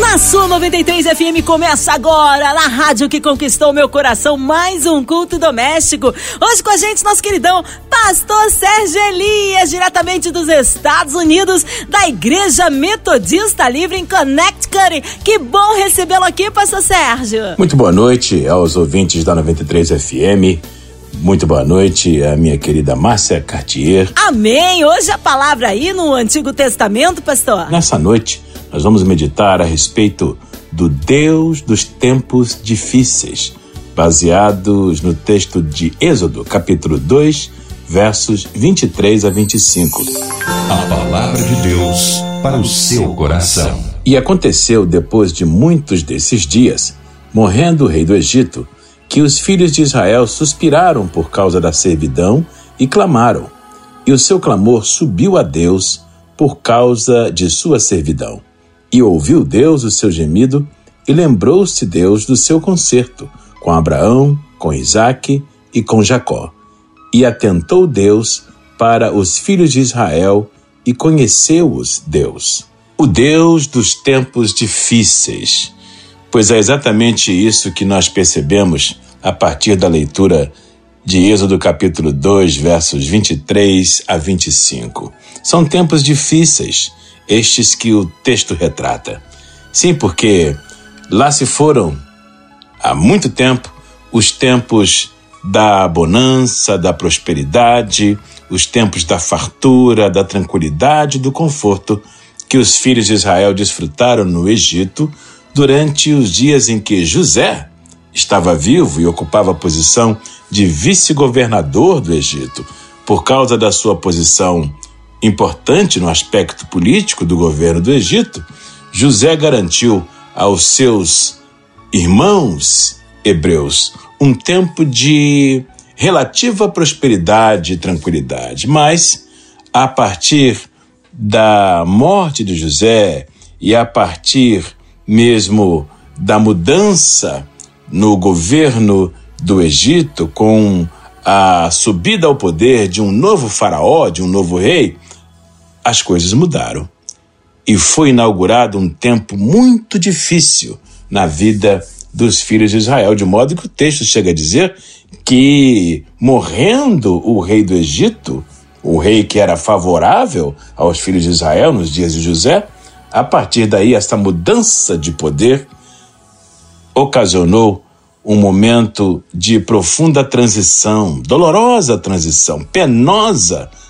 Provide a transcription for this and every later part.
Na sua 93 FM começa agora, na rádio que conquistou meu coração, mais um culto doméstico. Hoje com a gente, nosso queridão Pastor Sérgio Elias, diretamente dos Estados Unidos, da Igreja Metodista Livre em Connecticut. Que bom recebê-lo aqui, Pastor Sérgio. Muito boa noite aos ouvintes da 93 FM. Muito boa noite, a minha querida Márcia Cartier. Amém. Hoje a palavra aí no Antigo Testamento, pastor. Nessa noite, nós vamos meditar a respeito do Deus dos tempos difíceis, baseados no texto de Êxodo, capítulo 2, versos 23 a 25. A palavra de Deus para o seu coração. E aconteceu depois de muitos desses dias, morrendo o rei do Egito, que os filhos de Israel suspiraram por causa da servidão e clamaram. E o seu clamor subiu a Deus por causa de sua servidão. E ouviu Deus o seu gemido, e lembrou-se Deus do seu concerto com Abraão, com Isaque e com Jacó. E atentou Deus para os filhos de Israel e conheceu-os Deus. O Deus dos tempos difíceis. Pois é exatamente isso que nós percebemos a partir da leitura de Êxodo capítulo 2, versos 23 a 25. São tempos difíceis estes que o texto retrata. Sim, porque lá se foram há muito tempo os tempos da bonança, da prosperidade, os tempos da fartura, da tranquilidade, do conforto que os filhos de Israel desfrutaram no Egito durante os dias em que José estava vivo e ocupava a posição de vice-governador do Egito, por causa da sua posição importante no aspecto político do governo do Egito, José garantiu aos seus irmãos hebreus um tempo de relativa prosperidade e tranquilidade. Mas, a partir da morte de José e a partir mesmo da mudança no governo do Egito, com a subida ao poder de um novo faraó, de um novo rei, as coisas mudaram. E foi inaugurado um tempo muito difícil na vida dos filhos de Israel, de modo que o texto chega a dizer que, morrendo o rei do Egito, o rei que era favorável aos filhos de Israel nos dias de José, a partir daí, esta mudança de poder ocasionou um momento de profunda transição, dolorosa transição, penosa transição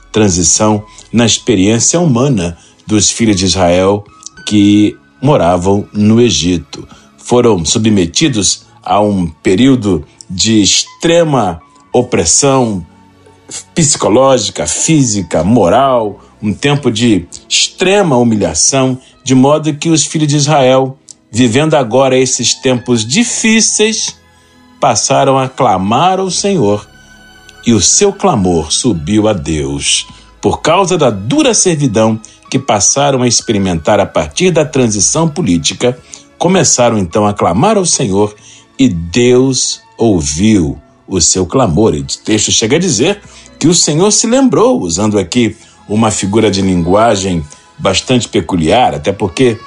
na experiência humana dos filhos de Israel que moravam no Egito. Foram submetidos a um período de extrema opressão psicológica, física, moral, um tempo de extrema humilhação, de modo que os filhos de Israel, vivendo agora esses tempos difíceis, passaram a clamar ao Senhor e o seu clamor subiu a Deus por causa da dura servidão que passaram a experimentar a partir da transição política, começaram então a clamar ao Senhor e Deus ouviu o seu clamor. E o texto chega a dizer que o Senhor se lembrou, usando aqui uma figura de linguagem bastante peculiar, até porque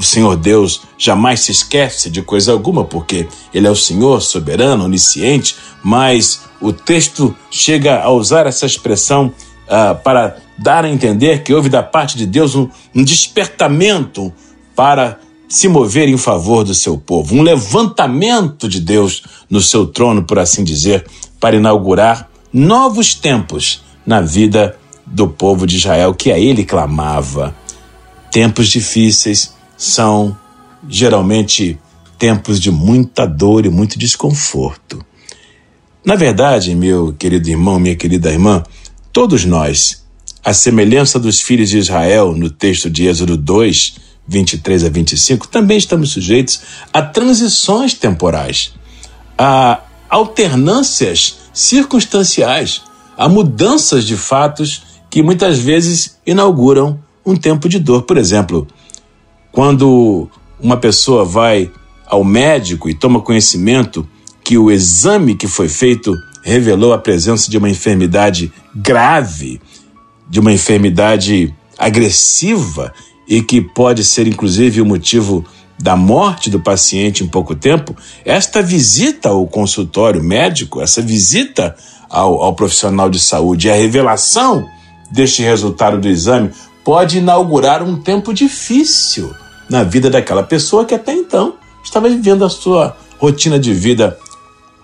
o Senhor Deus jamais se esquece de coisa alguma, porque Ele é o Senhor soberano, onisciente, mas o texto chega a usar essa expressão uh, para dar a entender que houve da parte de Deus um, um despertamento para se mover em favor do seu povo, um levantamento de Deus no seu trono, por assim dizer, para inaugurar novos tempos na vida do povo de Israel que a ele clamava. Tempos difíceis são geralmente tempos de muita dor e muito desconforto. Na verdade, meu querido irmão, minha querida irmã, todos nós, a semelhança dos filhos de Israel no texto de Êxodo 2, 23 a 25, também estamos sujeitos a transições temporais, a alternâncias circunstanciais, a mudanças de fatos que muitas vezes inauguram um tempo de dor. Por exemplo, quando uma pessoa vai ao médico e toma conhecimento que o exame que foi feito revelou a presença de uma enfermidade grave, de uma enfermidade agressiva e que pode ser inclusive o motivo da morte do paciente em pouco tempo, esta visita ao consultório médico, essa visita ao, ao profissional de saúde a revelação deste resultado do exame pode inaugurar um tempo difícil na vida daquela pessoa que até então estava vivendo a sua rotina de vida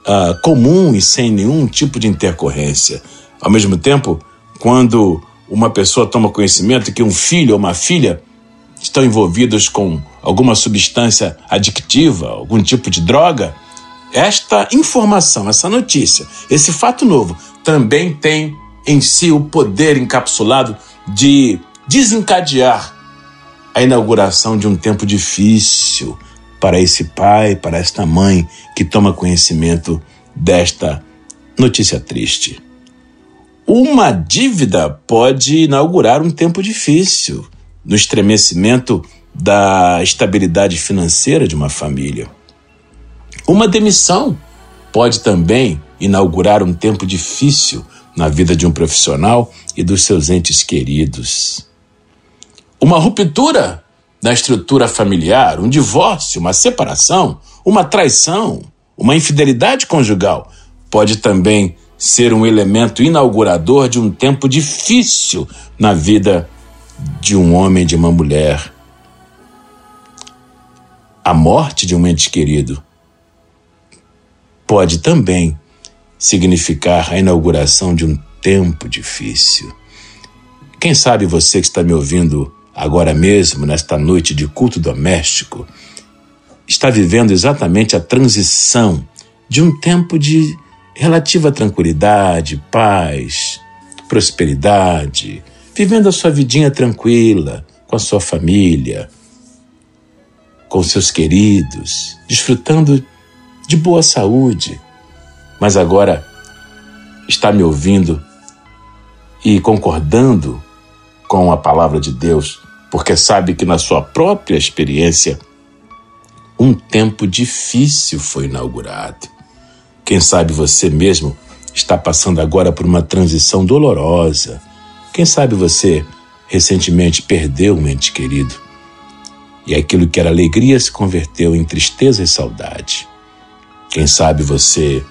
uh, comum e sem nenhum tipo de intercorrência. Ao mesmo tempo, quando uma pessoa toma conhecimento que um filho ou uma filha estão envolvidos com alguma substância adictiva, algum tipo de droga, esta informação, essa notícia, esse fato novo também tem em si o poder encapsulado de desencadear a inauguração de um tempo difícil para esse pai, para esta mãe que toma conhecimento desta notícia triste. Uma dívida pode inaugurar um tempo difícil no estremecimento da estabilidade financeira de uma família. Uma demissão pode também inaugurar um tempo difícil na vida de um profissional e dos seus entes queridos. Uma ruptura na estrutura familiar, um divórcio, uma separação, uma traição, uma infidelidade conjugal pode também ser um elemento inaugurador de um tempo difícil na vida de um homem e de uma mulher. A morte de um ente querido pode também significar a inauguração de um tempo difícil. Quem sabe você que está me ouvindo agora mesmo, nesta noite de culto doméstico, está vivendo exatamente a transição de um tempo de relativa tranquilidade, paz, prosperidade, vivendo a sua vidinha tranquila, com a sua família, com seus queridos, desfrutando de boa saúde, mas agora está me ouvindo e concordando com a palavra de Deus, porque sabe que na sua própria experiência um tempo difícil foi inaugurado. Quem sabe você mesmo está passando agora por uma transição dolorosa quem sabe você recentemente perdeu um ente querido e aquilo que era alegria se converteu em tristeza e saudade. Quem sabe você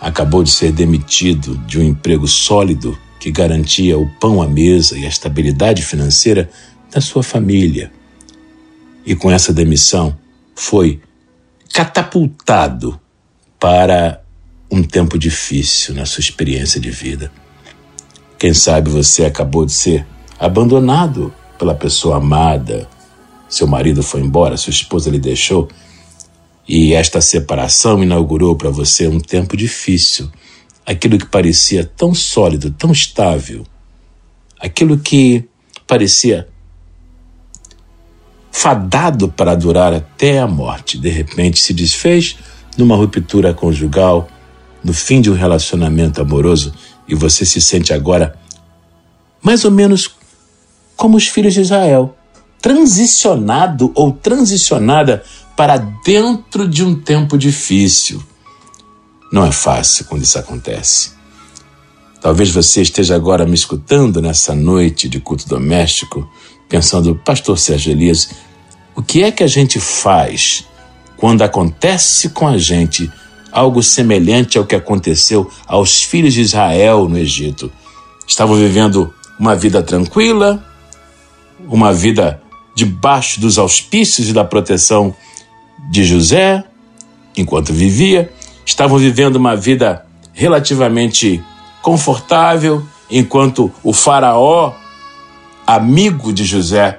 acabou de ser demitido de um emprego sólido que garantia o pão à mesa e a estabilidade financeira da sua família. E com essa demissão foi catapultado para um tempo difícil na sua experiência de vida. Quem sabe você acabou de ser abandonado pela pessoa amada, seu marido foi embora, sua esposa lhe deixou, e esta separação inaugurou para você um tempo difícil. Aquilo que parecia tão sólido, tão estável, aquilo que parecia fadado para durar até a morte, de repente se desfez numa ruptura conjugal, no fim de um relacionamento amoroso e você se sente agora mais ou menos como os filhos de Israel, transicionado ou transicionada para dentro de um tempo difícil. Não é fácil quando isso acontece. Talvez você esteja agora me escutando nessa noite de culto doméstico, pensando, Pastor Sérgio Elias, o que é que a gente faz quando acontece com a gente algo semelhante ao que aconteceu aos filhos de Israel no Egito. Estavam vivendo uma vida tranquila, uma vida debaixo dos auspícios e da proteção de José, enquanto vivia, estavam vivendo uma vida relativamente confortável, enquanto o Faraó, amigo de José,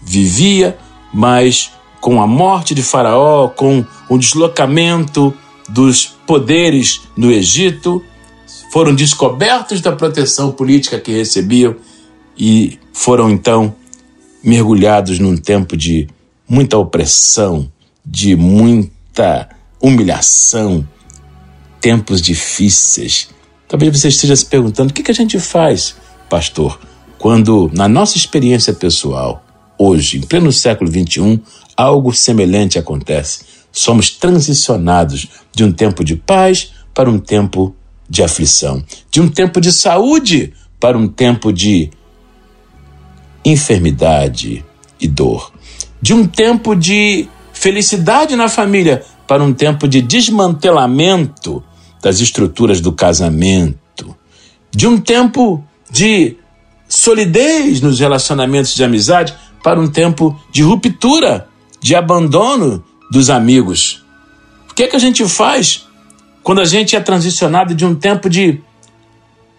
vivia, mas com a morte de Faraó, com o deslocamento dos poderes no Egito, foram descobertos da proteção política que recebiam e foram então mergulhados num tempo de muita opressão, de muita humilhação, tempos difíceis. Talvez você esteja se perguntando: o que, a gente faz, pastor, quando, na nossa experiência pessoal, hoje, em pleno século XXI, algo semelhante acontece? somos transicionados de um tempo de paz para um tempo de aflição, de um tempo de saúde para um tempo de enfermidade e dor, de um tempo de felicidade na família para um tempo de desmantelamento das estruturas do casamento, de um tempo de solidez nos relacionamentos de amizade para um tempo de ruptura, de abandono dos amigos. O que é que a gente faz quando a gente é transicionado de um tempo de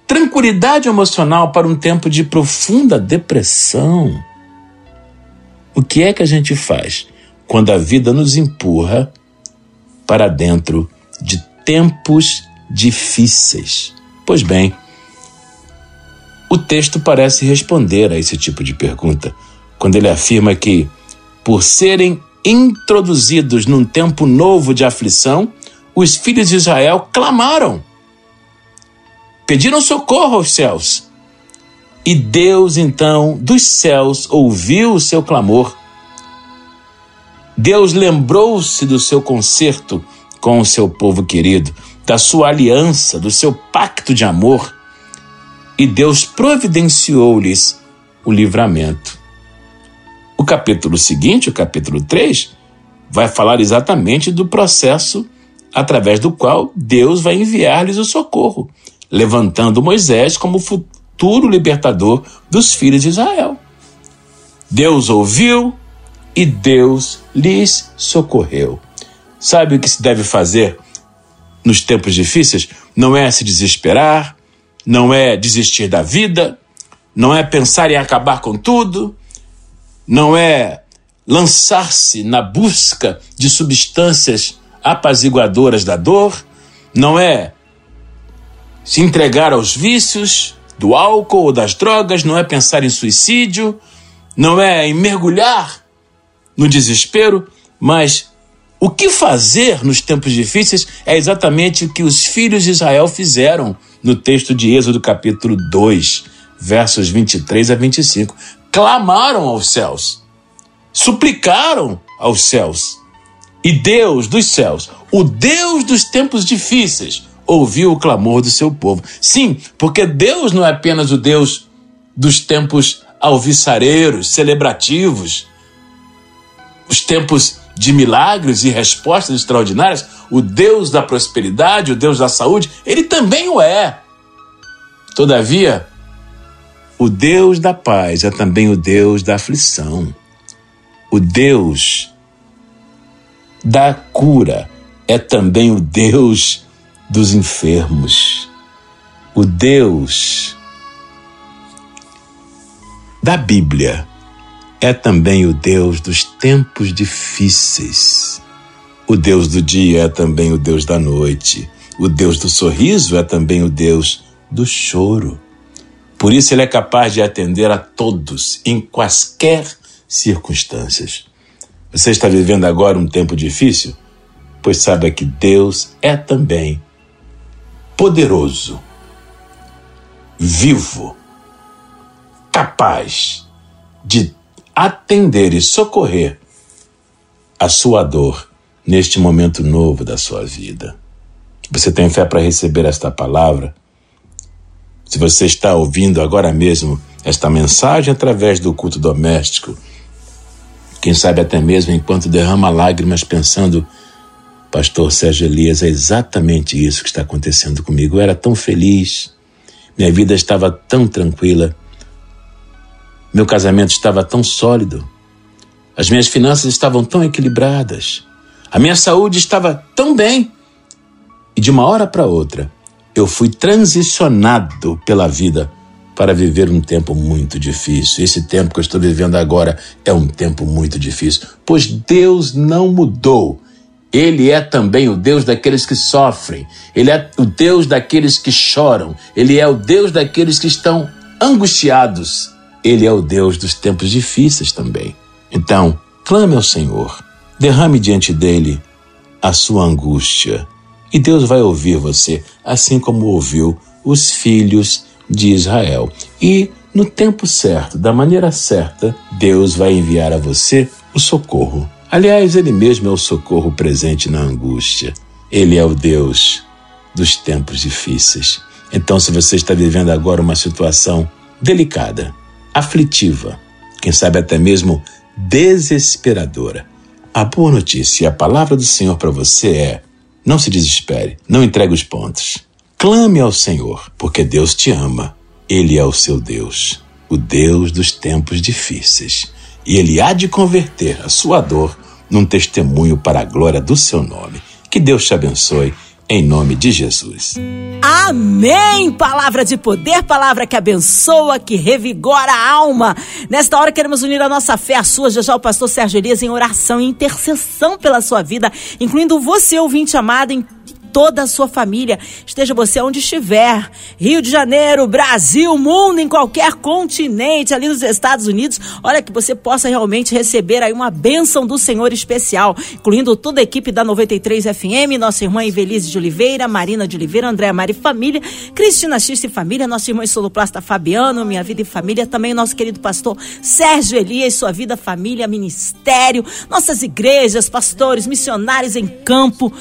tranquilidade emocional para um tempo de profunda depressão? O que é que a gente faz quando a vida nos empurra para dentro de tempos difíceis? Pois bem, o texto parece responder a esse tipo de pergunta quando ele afirma que, por serem introduzidos num tempo novo de aflição, os filhos de Israel clamaram, pediram socorro aos céus. E Deus, então, dos céus, ouviu o seu clamor. Deus lembrou-se do seu concerto com o seu povo querido, da sua aliança, do seu pacto de amor, e Deus providenciou-lhes o livramento. O capítulo seguinte, o capítulo 3, vai falar exatamente do processo através do qual Deus vai enviar-lhes o socorro, levantando Moisés como futuro libertador dos filhos de Israel. Deus ouviu e Deus lhes socorreu. Sabe o que se deve fazer nos tempos difíceis? Não é se desesperar, não é desistir da vida, não é pensar em acabar com tudo, não é lançar-se na busca de substâncias apaziguadoras da dor, não é se entregar aos vícios do álcool ou das drogas, não é pensar em suicídio, não é em mergulhar no desespero, mas o que fazer nos tempos difíceis é exatamente o que os filhos de Israel fizeram no texto de Êxodo, capítulo 2, versos 23 a 25. Clamaram aos céus, suplicaram aos céus. E Deus dos céus, o Deus dos tempos difíceis, ouviu o clamor do seu povo. Sim, porque Deus não é apenas o Deus dos tempos alviçareiros, celebrativos, os tempos de milagres e respostas extraordinárias, o Deus da prosperidade, o Deus da saúde, ele também o é. Todavia, o Deus da paz é também o Deus da aflição. O Deus da cura é também o Deus dos enfermos. O Deus da Bíblia é também o Deus dos tempos difíceis. O Deus do dia é também o Deus da noite. O Deus do sorriso é também o Deus do choro. Por isso, Ele é capaz de atender a todos, em quaisquer circunstâncias. Você está vivendo agora um tempo difícil? Pois saiba que Deus é também poderoso, vivo, capaz de atender e socorrer a sua dor neste momento novo da sua vida. Você tem fé para receber esta palavra? Se você está ouvindo agora mesmo esta mensagem através do culto doméstico, quem sabe até mesmo enquanto derrama lágrimas pensando, Pastor Sérgio Elias, é exatamente isso que está acontecendo comigo. Eu era tão feliz, minha vida estava tão tranquila, meu casamento estava tão sólido, as minhas finanças estavam tão equilibradas, a minha saúde estava tão bem. E de uma hora para outra, eu fui transicionado pela vida para viver um tempo muito difícil. Esse tempo que eu estou vivendo agora é um tempo muito difícil, pois Deus não mudou. Ele é também o Deus daqueles que sofrem, ele é o Deus daqueles que choram, ele é o Deus daqueles que estão angustiados. Ele é o Deus dos tempos difíceis também. Então, clame ao Senhor, derrame diante dele a sua angústia, e Deus vai ouvir você, assim como ouviu os filhos de Israel. E no tempo certo, da maneira certa, Deus vai enviar a você o socorro, Aliás, Ele mesmo é o socorro presente na angústia. Ele é o Deus dos tempos difíceis. Então, se você está vivendo agora uma situação delicada, aflitiva, quem sabe até mesmo desesperadora, a boa notícia e a palavra do Senhor para você é: não se desespere, não entregue os pontos. Clame ao Senhor, porque Deus te ama. Ele é o seu Deus, o Deus dos tempos difíceis. E Ele há de converter a sua dor num testemunho para a glória do seu nome. Que Deus te abençoe em nome de Jesus. Amém! Palavra de poder, palavra que abençoa, que revigora a alma. Nesta hora queremos unir a nossa fé à sua, já já o pastor Sérgio Elias em oração e intercessão pela sua vida, incluindo você, ouvinte amado, em toda a sua família. Esteja você onde estiver. Rio de Janeiro, Brasil, mundo, em qualquer continente, ali nos Estados Unidos. Olha que você possa realmente receber aí uma bênção do Senhor especial, incluindo toda a equipe da 93 FM, nossa irmã Evelise de Oliveira, Marina de Oliveira, Andréa Mari Família, Cristina X e Família, nossa irmã Soloplasta Fabiano, Minha Vida e Família, também nosso querido pastor Sérgio Elias, Sua Vida, Família, Ministério, nossas igrejas, pastores, missionários em campo,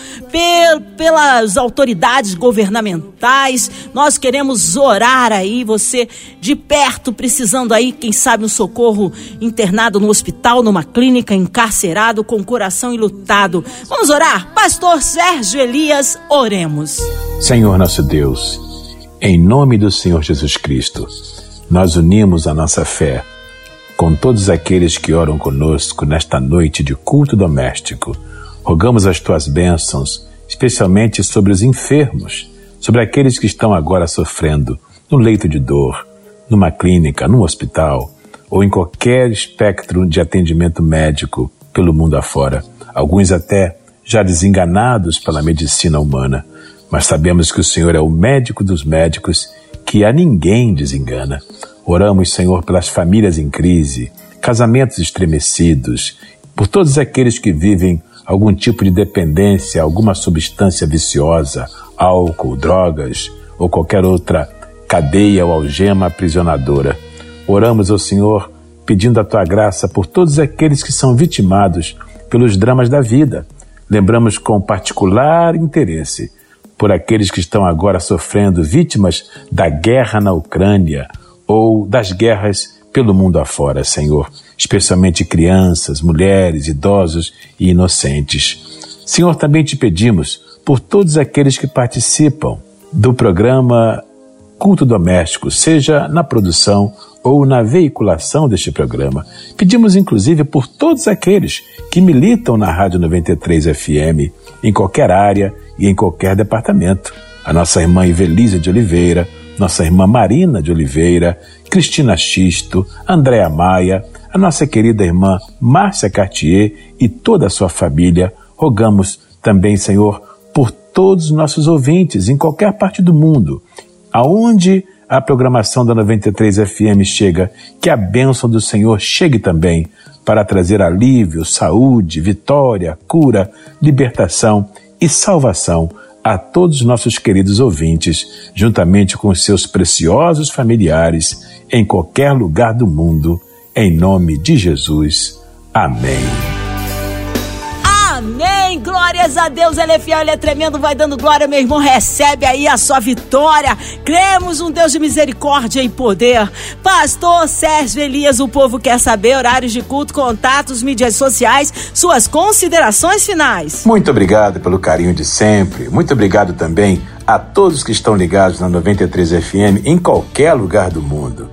pela pelas autoridades governamentais. Nós queremos orar aí, você de perto, precisando aí, quem sabe, um socorro internado no hospital, numa clínica, encarcerado, com o coração enlutado. Vamos orar? Pastor Sérgio Elias, oremos. Senhor nosso Deus, em nome do Senhor Jesus Cristo, nós unimos a nossa fé com todos aqueles que oram conosco nesta noite de culto doméstico. Rogamos as tuas bênçãos especialmente sobre os enfermos, sobre aqueles que estão agora sofrendo no leito de dor, numa clínica, num hospital ou em qualquer espectro de atendimento médico pelo mundo afora. Alguns até já desenganados pela medicina humana, mas sabemos que o Senhor é o médico dos médicos que a ninguém desengana. Oramos, Senhor, pelas famílias em crise, casamentos estremecidos, por todos aqueles que vivem algum tipo de dependência, alguma substância viciosa, álcool, drogas ou qualquer outra cadeia ou algema aprisionadora. Oramos ao Senhor pedindo a tua graça por todos aqueles que são vitimados pelos dramas da vida. Lembramos com particular interesse por aqueles que estão agora sofrendo vítimas da guerra na Ucrânia ou das guerras pelo mundo afora, Senhor especialmente crianças, mulheres, idosos e inocentes. Senhor, também te pedimos por todos aqueles que participam do programa Culto Doméstico, seja na produção ou na veiculação deste programa. Pedimos inclusive por todos aqueles que militam na Rádio 93 FM, em qualquer área e em qualquer departamento. A nossa irmã Ivelisa de Oliveira, nossa irmã Marina de Oliveira, Cristina Xisto, Andréa Maia, a nossa querida irmã Márcia Cartier e toda a sua família. Rogamos também, Senhor, por todos os nossos ouvintes em qualquer parte do mundo, aonde a programação da 93 FM chega, que a bênção do Senhor chegue também para trazer alívio, saúde, vitória, cura, libertação e salvação a todos os nossos queridos ouvintes, juntamente com seus preciosos familiares, em qualquer lugar do mundo em nome de Jesus. Amém. Amém. Glórias a Deus. Ele é fiel, ele é tremendo. Vai dando glória, meu irmão. Recebe aí a sua vitória. Cremos um Deus de misericórdia e poder. Pastor Sérgio Elias, o povo quer saber horários de culto, contatos, mídias sociais, suas considerações finais. Muito obrigado pelo carinho de sempre. Muito obrigado também a todos que estão ligados na 93 FM em qualquer lugar do mundo.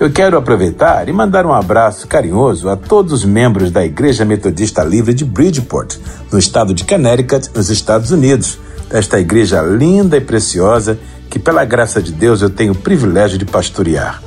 Eu quero aproveitar e mandar um abraço carinhoso a todos os membros da Igreja Metodista Livre de Bridgeport, no estado de Connecticut, nos Estados Unidos. Esta igreja linda e preciosa que, pela graça de Deus, eu tenho o privilégio de pastorear.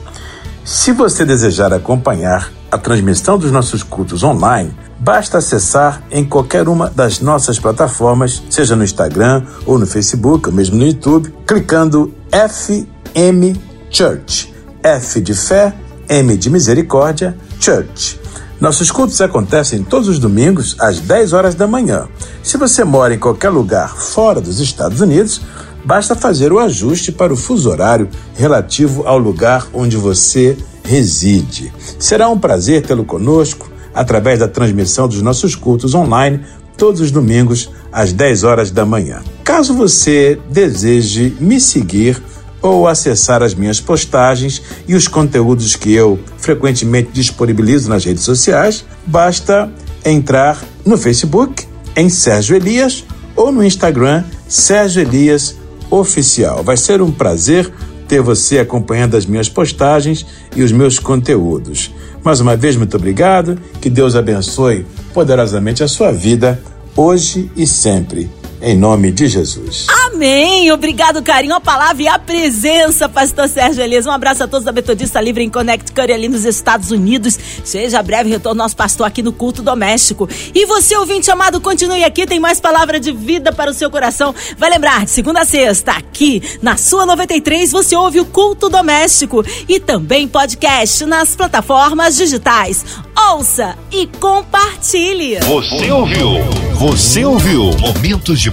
Se você desejar acompanhar a transmissão dos nossos cultos online, basta acessar em qualquer uma das nossas plataformas, seja no Instagram ou no Facebook, ou mesmo no YouTube, clicando FM Church. F de fé, M de misericórdia, Church. Nossos cultos acontecem todos os domingos às 10 horas da manhã. Se você mora em qualquer lugar fora dos Estados Unidos, basta fazer o ajuste para o fuso horário relativo ao lugar onde você reside. Será um prazer tê-lo conosco através da transmissão dos nossos cultos online todos os domingos às 10 horas da manhã. Caso você deseje me seguir ou acessar as minhas postagens e os conteúdos que eu frequentemente disponibilizo nas redes sociais, basta entrar no Facebook em Sérgio Elias ou no Instagram Sérgio Elias Oficial. Vai ser um prazer ter você acompanhando as minhas postagens e os meus conteúdos. Mais uma vez, muito obrigado. Que Deus abençoe poderosamente a sua vida, hoje e sempre. Em nome de Jesus. Amém. Obrigado, carinho, a palavra e a presença, pastor Sérgio Elias. Um abraço a todos da Metodista Livre em Connecticut, ali nos Estados Unidos. Seja breve retorno nosso pastor aqui no culto doméstico. E você, ouvinte amado, continue aqui, tem mais palavra de vida para o seu coração. Vai lembrar, de segunda a sexta, aqui na sua 93, você ouve o culto doméstico e também podcast nas plataformas digitais. Ouça e compartilhe. Você ouviu? Você ouviu? Momentos de